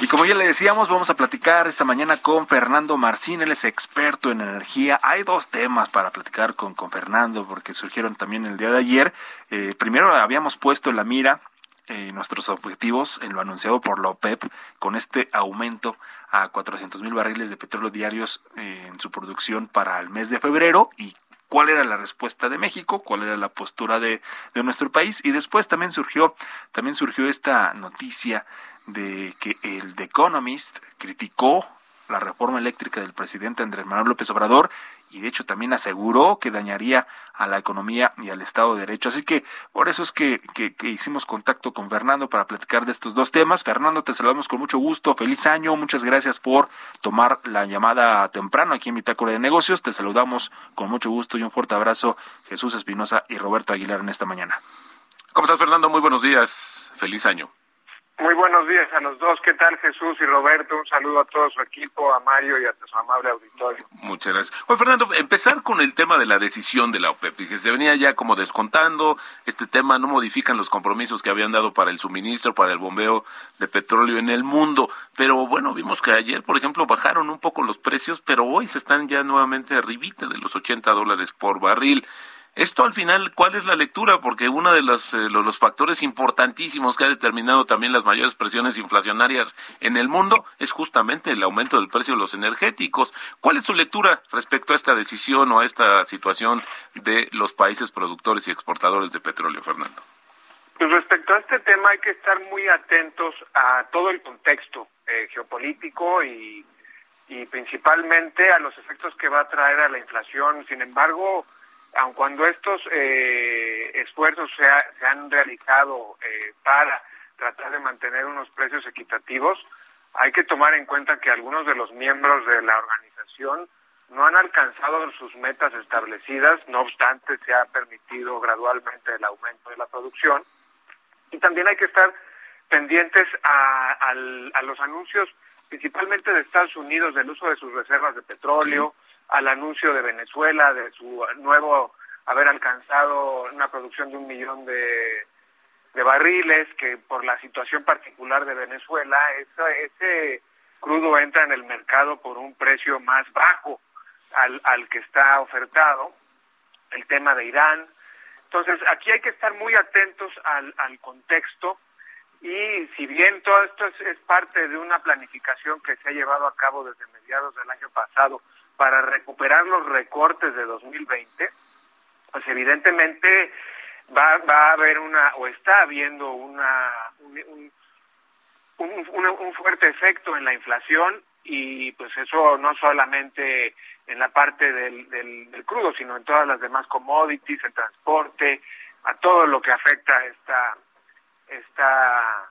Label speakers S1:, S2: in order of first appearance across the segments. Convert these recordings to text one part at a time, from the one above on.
S1: Y como ya le decíamos, vamos a platicar esta mañana con Fernando Marcín, él es experto en energía. Hay dos temas para platicar con, con Fernando, porque surgieron también el día de ayer. Eh, primero habíamos puesto en la mira eh, nuestros objetivos en lo anunciado por la OPEP con este aumento a 400 mil barriles de petróleo diarios eh, en su producción para el mes de febrero y cuál era la respuesta de México, cuál era la postura de, de nuestro país. Y después también surgió también surgió esta noticia de que el The Economist criticó la reforma eléctrica del presidente Andrés Manuel López Obrador y de hecho también aseguró que dañaría a la economía y al Estado de Derecho. Así que por eso es que, que, hicimos contacto con Fernando para platicar de estos dos temas. Fernando, te saludamos con mucho gusto. Feliz año. Muchas gracias por tomar la llamada temprano aquí en Bitácora de Negocios. Te saludamos con mucho gusto y un fuerte abrazo Jesús Espinosa y Roberto Aguilar en esta mañana.
S2: ¿Cómo estás, Fernando? Muy buenos días. Feliz año.
S3: Muy buenos días a los dos. ¿Qué tal Jesús y Roberto? Un saludo a todo su equipo, a Mario y a su amable auditorio.
S2: Muchas gracias. Oye, Fernando, empezar con el tema de la decisión de la OPEP, que se venía ya como descontando, este tema no modifican los compromisos que habían dado para el suministro, para el bombeo de petróleo en el mundo, pero bueno, vimos que ayer, por ejemplo, bajaron un poco los precios, pero hoy se están ya nuevamente arribita de los 80 dólares por barril. Esto al final, ¿cuál es la lectura? Porque uno de los, eh, los, factores importantísimos que ha determinado también las mayores presiones inflacionarias en el mundo es justamente el aumento del precio de los energéticos. ¿Cuál es su lectura respecto a esta decisión o a esta situación de los países productores y exportadores de petróleo, Fernando?
S3: Pues respecto a este tema hay que estar muy atentos a todo el contexto eh, geopolítico y, y principalmente a los efectos que va a traer a la inflación. Sin embargo, aun cuando estos eh, esfuerzos se, ha, han realizado eh, para tratar de mantener unos precios equitativos, hay que tomar en cuenta que algunos de los miembros de la organización no han alcanzado sus metas establecidas, no obstante se ha permitido gradualmente el aumento de la producción. Y también hay que estar pendientes a, los anuncios principalmente de Estados Unidos del uso de sus reservas de petróleo, al anuncio de Venezuela de su nuevo haber alcanzado una producción de un millón de, de barriles, que por la situación particular de Venezuela, ese, ese crudo entra en el mercado por un precio más bajo al, al que está ofertado, el tema de Irán. Entonces, aquí hay que estar muy atentos al, al contexto y si bien todo esto es, es parte de una planificación que se ha llevado a cabo desde mediados del año pasado, para recuperar los recortes de 2020, pues evidentemente va, va a haber una, o está habiendo una, un, un, fuerte efecto en la inflación y pues eso no solamente en la parte del, del, del, crudo, sino en todas las demás commodities, el transporte, a todo lo que afecta esta, esta,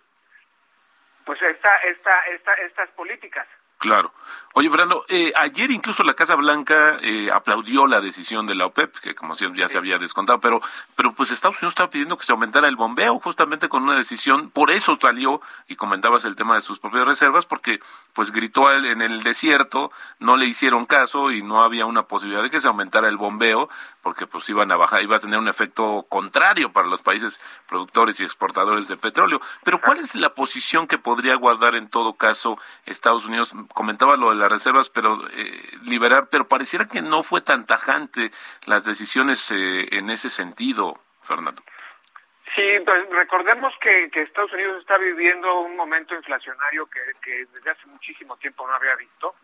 S3: pues esta, esta, esta, estas políticas.
S2: Claro. Oye, Fernando, eh, ayer incluso la Casa Blanca eh, aplaudió la decisión de la OPEP, que como ya se había descontado, pero, pero pues Estados Unidos estaba pidiendo que se aumentara el bombeo justamente con una decisión, por eso salió, y comentabas el tema de sus propias reservas, porque pues gritó en el desierto, no le hicieron caso y no había una posibilidad de que se aumentara el bombeo, porque pues iban a bajar, iba a tener un efecto contrario para los países productores y exportadores de petróleo. Pero ¿cuál es la posición que podría guardar en todo caso Estados Unidos? Comentaba lo de las reservas, pero eh, liberar, pero pareciera que no fue tan tajante las decisiones eh, en ese sentido, Fernando.
S3: Sí, pues recordemos que, que, Estados Unidos está viviendo un momento inflacionario que, que desde hace muchísimo tiempo no había visto,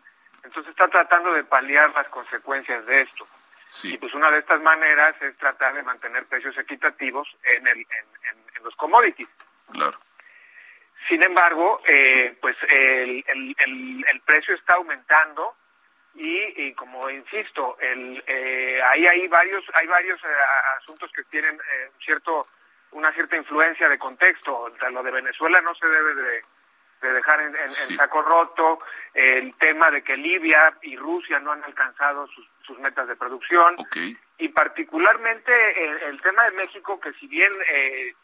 S3: entonces está tratando de paliar las consecuencias de esto. Sí. Y pues una de estas maneras es tratar de mantener precios equitativos en, el, en, en, en los commodities.
S2: Claro.
S3: Sin embargo, eh, pues el, el, el, el, precio está aumentando y, como insisto, el, eh, ahí hay varios, hay varios eh, asuntos que tienen eh, cierto, una cierta influencia de contexto. lo de Venezuela no se debe de, dejar en, saco roto. El tema de que Libia y Rusia no han alcanzado sus, metas de producción. Y particularmente el, tema de México, que si bien eh,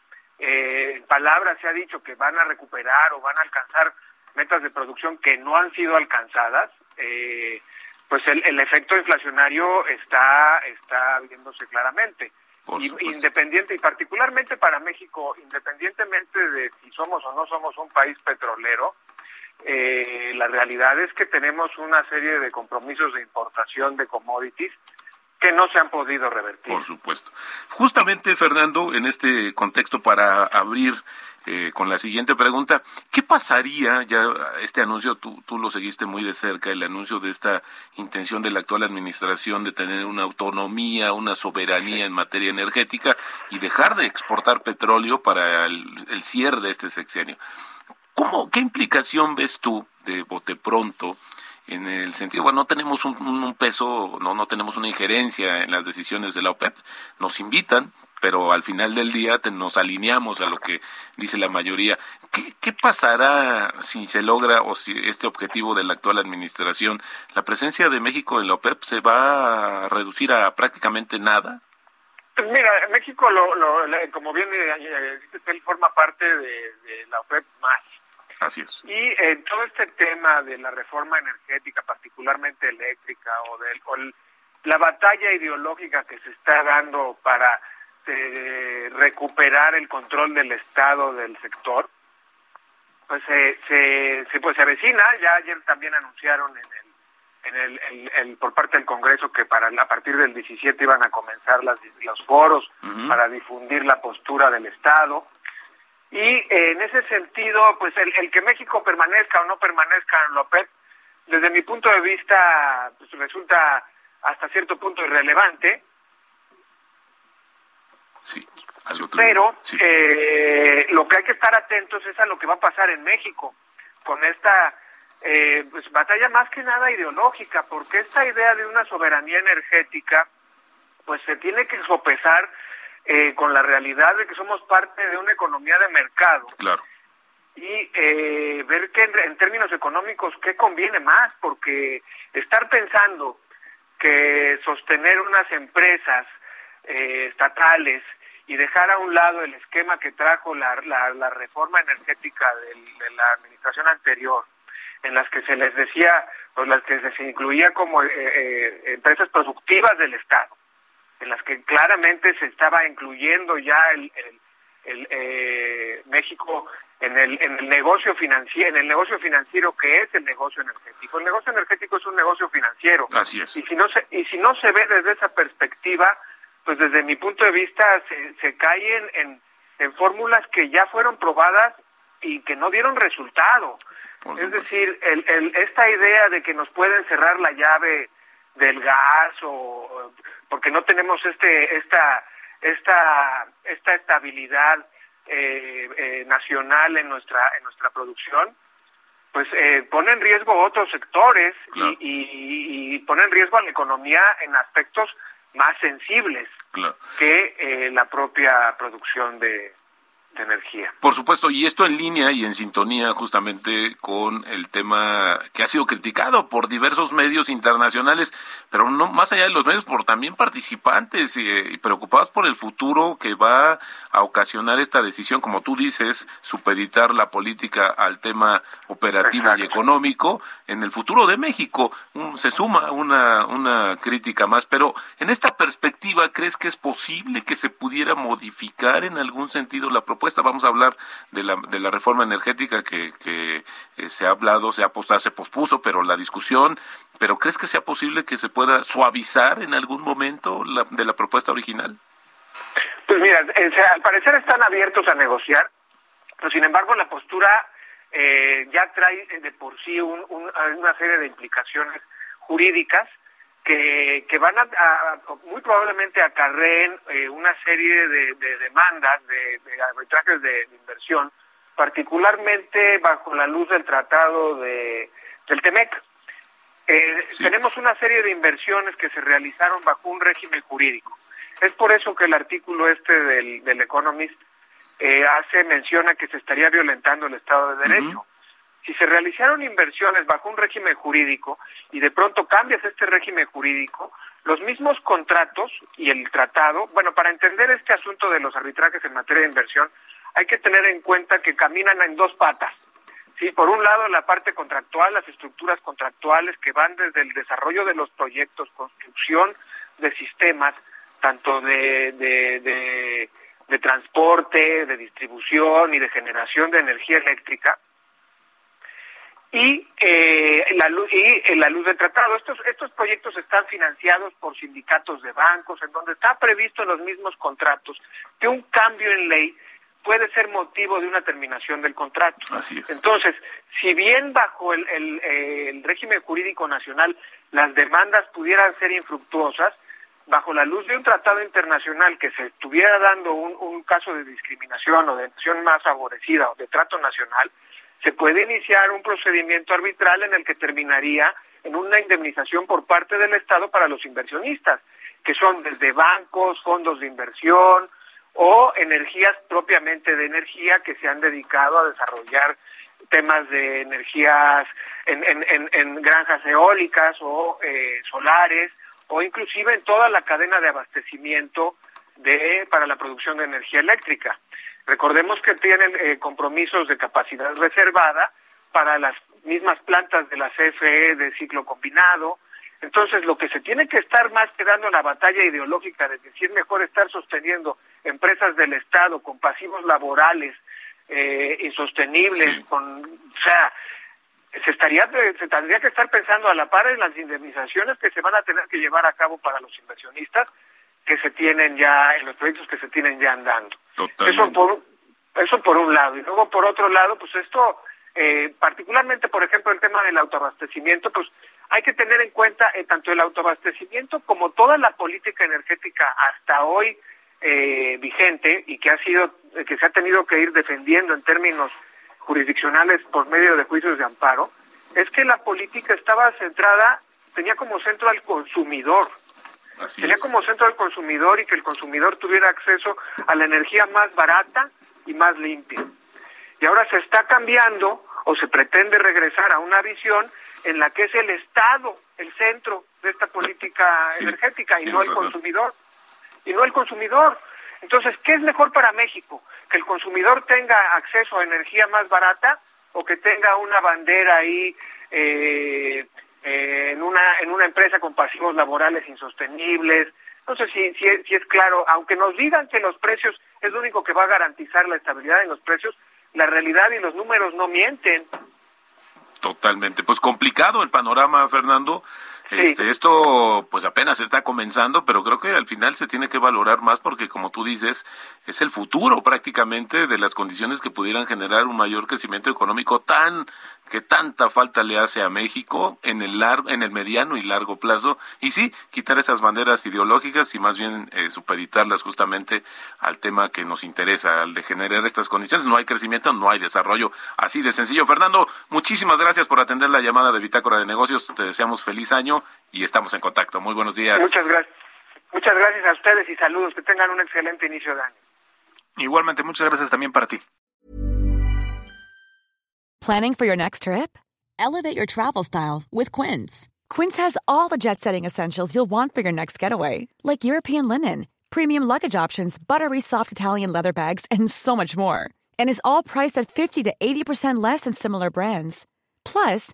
S3: en palabras se ha dicho que van a recuperar o van a alcanzar metas de producción que no han sido alcanzadas, eh, pues el, efecto inflacionario está, está viéndose claramente. independiente y particularmente para México, independientemente de si somos o no somos un país petrolero, eh, la realidad es que tenemos una serie de compromisos de importación de commodities que no se han podido revertir.
S2: Por supuesto. Justamente, Fernando, en este contexto para abrir eh, con la siguiente pregunta, ¿qué pasaría, ya este anuncio tú, tú lo seguiste muy de cerca, el anuncio de esta intención de la actual administración de tener una autonomía, una soberanía en materia energética y dejar de exportar petróleo para el, el cierre de este sexenio? ¿Cómo, ¿Qué implicación ves tú de bote pronto? En el sentido, bueno, no tenemos un, peso, no, no tenemos una injerencia en las decisiones de la OPEP, nos invitan, pero al final del día nos alineamos a lo que dice la mayoría. ¿Qué, ¿Qué, pasará si se logra o si este objetivo de la actual administración, la presencia de México en la OPEP se va a reducir a prácticamente nada?
S3: Pues mira, México, lo, lo, como bien eh, él forma parte de la OPEP más
S2: Así es.
S3: Y eh, todo este tema de la reforma energética, particularmente eléctrica, o, de la batalla ideológica que se está dando para eh, recuperar el control del Estado del sector, pues se, se, pues se avecina. Ya ayer también anunciaron en el en el, el, por parte del Congreso que para a partir del 17 iban a comenzar las, los foros para difundir la postura del Estado. Y eh, en ese sentido, pues el, el, que México permanezca o no permanezca en la OPEP, desde mi punto de vista, pues resulta hasta cierto punto irrelevante.
S2: Sí,
S3: pero Eh, lo que hay que estar atentos es a lo que va a pasar en México con esta eh, pues, batalla más que nada ideológica, porque esta idea de una soberanía energética, pues se tiene que sopesar eh, con la realidad de que somos parte de una economía de mercado.
S2: Claro.
S3: Y eh, ver que en, términos económicos qué conviene más, porque estar pensando que sostener unas empresas eh, estatales y dejar a un lado el esquema que trajo la, la, reforma energética de la administración anterior, en las que se les decía, o las que se incluía como empresas productivas del Estado, en las que claramente se estaba incluyendo ya el, el, eh, México en el, en el negocio financiero, en el negocio financiero que es el negocio energético. El negocio energético es un negocio financiero.
S2: Así es.
S3: Y si no se, y si no se ve desde esa perspectiva, pues desde mi punto de vista se, se caen en, en fórmulas que ya fueron probadas y que no dieron resultado. es decir, el, el, esta idea de que nos pueden cerrar la llave del gas o porque no tenemos este esta esta esta estabilidad eh, eh, nacional en nuestra en nuestra producción pues eh, pone en riesgo otros sectores y, y, pone en riesgo a la economía en aspectos más sensibles que eh, la propia producción de, de energía.
S2: Por supuesto, y esto en línea y en sintonía justamente con el tema que ha sido criticado por diversos medios internacionales, pero no más allá de los medios, por también participantes y, preocupados por el futuro que va a ocasionar esta decisión, como tú dices, supeditar la política al tema operativo y económico en el futuro de México. se suma una, una crítica más, pero en esta perspectiva, ¿crees que es posible que se pudiera modificar en algún sentido la propuesta? Vamos a hablar de la, de la reforma energética que, que eh, se ha hablado, se ha postado, se pospuso, pero la discusión, pero ¿crees que sea posible que se pueda suavizar en algún momento la, de la propuesta original?
S3: Pues mira, eh, al parecer están abiertos a negociar, pero sin embargo la postura eh, ya trae de por sí una serie de implicaciones jurídicas que, que van a, muy probablemente acarreen eh, una serie de, demandas, de, de arbitrajes de, inversión, particularmente bajo la luz del tratado de, del TEMEC. eh, tenemos una serie de inversiones que se realizaron bajo un régimen jurídico. Es por eso que el artículo este del, del Economist eh, hace menciona que se estaría violentando el Estado de Derecho. Si se realizaron inversiones bajo un régimen jurídico y de pronto cambias este régimen jurídico, los mismos contratos y el tratado, bueno, para entender este asunto de los arbitrajes en materia de inversión, hay que tener en cuenta que caminan en dos patas. Sí, por un lado la parte contractual, las estructuras contractuales que van desde el desarrollo de los proyectos, construcción de sistemas, tanto de, de, de transporte, de distribución y de generación de energía eléctrica, y eh, la luz y la luz del tratado. Estos estos proyectos están financiados por sindicatos de bancos, en donde está previsto en los mismos contratos que un cambio en ley puede ser motivo de una terminación del contrato. Entonces, si bien bajo el, el, el régimen jurídico nacional las demandas pudieran ser infructuosas, bajo la luz de un tratado internacional que se estuviera dando un, un caso de discriminación o de nación más favorecida o de trato nacional, se puede iniciar un procedimiento arbitral en el que terminaría en una indemnización por parte del Estado para los inversionistas, que son desde bancos, fondos de inversión o energías propiamente de energía que se han dedicado a desarrollar temas de energías en, en, en, granjas eólicas o eh, solares o inclusive en toda la cadena de abastecimiento de para la producción de energía eléctrica. Recordemos que tienen eh, compromisos de capacidad reservada para las mismas plantas de la CFE de ciclo combinado. Entonces, lo que se tiene que estar más que dando la batalla ideológica de decir mejor estar sosteniendo empresas del Estado con pasivos laborales eh, insostenibles, con, o sea, se estaría se tendría que estar pensando a la par en las indemnizaciones que se van a tener que llevar a cabo para los inversionistas que se tienen ya en los proyectos que se tienen ya andando. Eso por, eso por un lado. Y luego por otro lado, pues esto, eh, particularmente por ejemplo el tema del autoabastecimiento, pues hay que tener en cuenta eh, tanto el autoabastecimiento como toda la política energética hasta hoy eh, vigente y que ha sido, que se ha tenido que ir defendiendo en términos jurisdiccionales por medio de juicios de amparo, es que la política estaba centrada, tenía como centro al consumidor Tenía como centro al consumidor y que el consumidor tuviera acceso a la energía más barata y más limpia. Y ahora se está cambiando o se pretende regresar a una visión en la que es el Estado el centro de esta política energética y no el consumidor. Y no el consumidor. Entonces, ¿qué es mejor para México? ¿Que el consumidor tenga acceso a energía más barata o que tenga una bandera ahí eh, eh, en una en una empresa con pasivos laborales insostenibles. No sé si, si, si es claro, aunque nos digan que los precios es lo único que va a garantizar la estabilidad en los precios, la realidad y los números no mienten.
S2: Totalmente, pues complicado el panorama, Fernando. Este, esto pues apenas está comenzando, pero creo que al final se tiene que valorar más porque como tú dices, es el futuro prácticamente de las condiciones que pudieran generar un mayor crecimiento económico tan que tanta falta le hace a México en el largo, en el mediano y largo plazo y sí quitar esas banderas ideológicas y más bien eh, supeditarlas justamente al tema que nos interesa, al de generar estas condiciones. No hay crecimiento, no hay desarrollo, así de sencillo. Fernando, muchísimas gracias por atender la llamada de Bitácora de Negocios. Te deseamos feliz año y estamos en contacto. Muy buenos días.
S3: Muchas gracias. Muchas gracias a ustedes y saludos. Que tengan un excelente inicio de año.
S1: Igualmente, muchas gracias también para ti.
S4: Planning for your next trip? Elevate your travel style with Quince. Quince has all the jet setting essentials you'll want for your next getaway, like European linen, premium luggage options, buttery soft Italian leather bags, and so much more. And is all priced at 50 to 80% less than similar brands. Plus,